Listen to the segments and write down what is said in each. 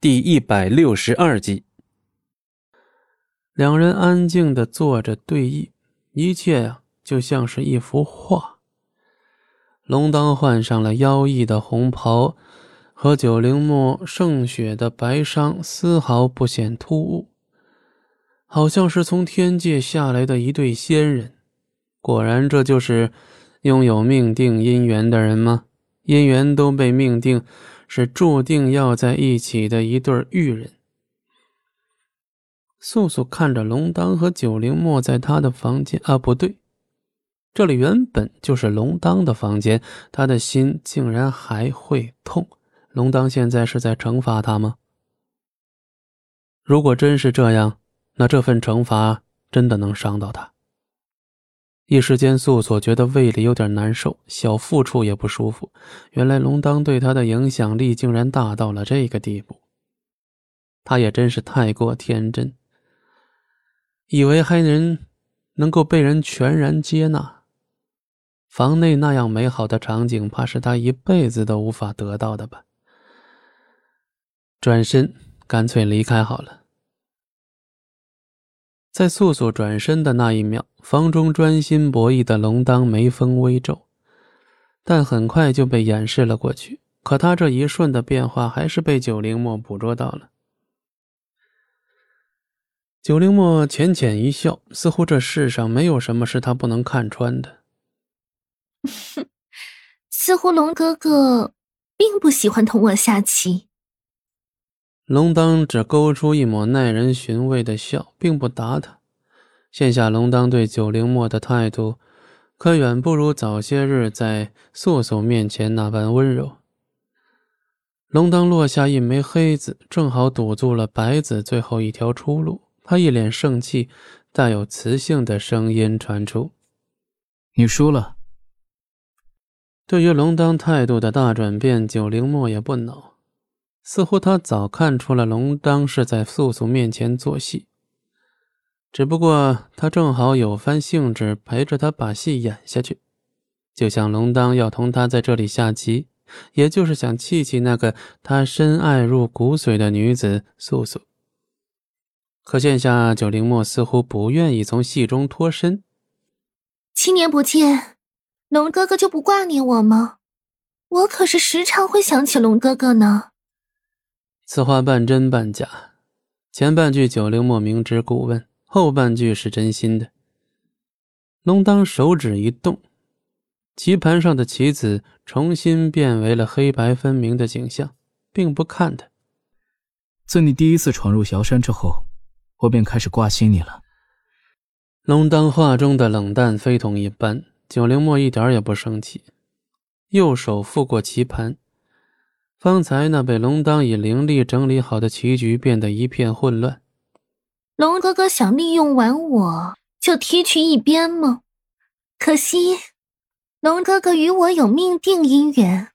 第一百六十二集，两人安静的坐着对弈，一切呀就像是一幅画。龙当换上了妖异的红袍，和九灵墨胜雪的白裳丝毫不显突兀，好像是从天界下来的一对仙人。果然，这就是拥有命定姻缘的人吗？姻缘都被命定。是注定要在一起的一对玉人。素素看着龙当和九灵墨在他的房间啊，不对，这里原本就是龙当的房间，他的心竟然还会痛。龙当现在是在惩罚他吗？如果真是这样，那这份惩罚真的能伤到他。一时间，素素觉得胃里有点难受，小腹处也不舒服。原来龙当对他的影响力竟然大到了这个地步。他也真是太过天真，以为还能能够被人全然接纳。房内那样美好的场景，怕是他一辈子都无法得到的吧。转身，干脆离开好了。在素素转身的那一秒，房中专心博弈的龙当眉峰微皱，但很快就被掩饰了过去。可他这一瞬的变化，还是被九灵墨捕捉到了。九灵墨浅浅一笑，似乎这世上没有什么是他不能看穿的。似乎龙哥哥并不喜欢同我下棋。龙当只勾出一抹耐人寻味的笑，并不答他。现下龙当对九灵墨的态度，可远不如早些日在素素面前那般温柔。龙当落下一枚黑子，正好堵住了白子最后一条出路。他一脸盛气，带有磁性的声音传出：“你输了。”对于龙当态度的大转变，九灵墨也不恼。似乎他早看出了龙当是在素素面前做戏，只不过他正好有番兴致陪着他把戏演下去，就像龙当要同他在这里下棋，也就是想气气那个他深爱入骨髓的女子素素。可现下九灵墨似乎不愿意从戏中脱身。七年不见，龙哥哥就不挂念我吗？我可是时常会想起龙哥哥呢。此话半真半假，前半句九灵墨明知故问，后半句是真心的。龙当手指一动，棋盘上的棋子重新变为了黑白分明的景象，并不看他。自你第一次闯入瑶山之后，我便开始挂心你了。龙当话中的冷淡非同一般，九灵墨一点也不生气，右手覆过棋盘。方才那被龙当以灵力整理好的棋局变得一片混乱。龙哥哥想利用完我就踢去一边吗？可惜，龙哥哥与我有命定姻缘，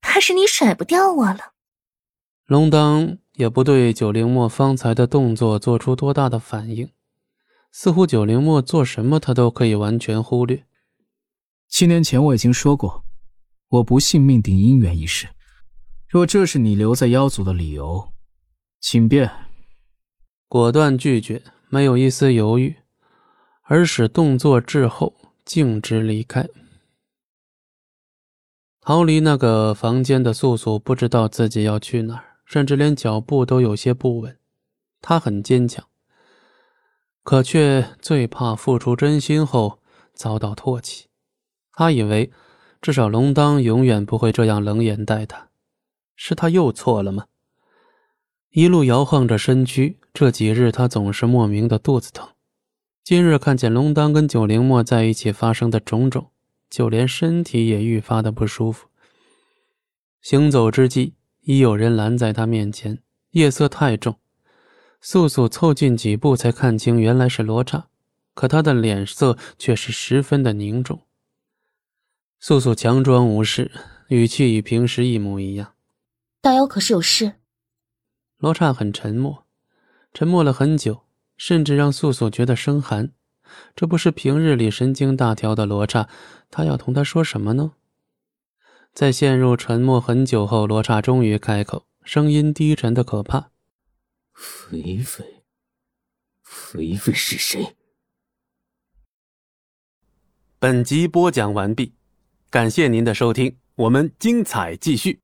怕是你甩不掉我了。龙当也不对九灵墨方才的动作做出多大的反应，似乎九灵墨做什么他都可以完全忽略。七年前我已经说过，我不信命定姻缘一事。若这是你留在妖族的理由，请便。果断拒绝，没有一丝犹豫，而使动作滞后，径直离开。逃离那个房间的素素不知道自己要去哪儿，甚至连脚步都有些不稳。她很坚强，可却最怕付出真心后遭到唾弃。她以为，至少龙当永远不会这样冷眼待她。是他又错了吗？一路摇晃着身躯，这几日他总是莫名的肚子疼。今日看见龙丹跟九灵墨在一起发生的种种，就连身体也愈发的不舒服。行走之际，已有人拦在他面前。夜色太重，素素凑近几步才看清，原来是罗刹。可他的脸色却是十分的凝重。素素强装无事，语气与平时一模一样。大妖可是有事？罗刹很沉默，沉默了很久，甚至让素素觉得生寒。这不是平日里神经大条的罗刹，他要同他说什么呢？在陷入沉默很久后，罗刹终于开口，声音低沉的可怕。肥肥，肥肥是谁？本集播讲完毕，感谢您的收听，我们精彩继续。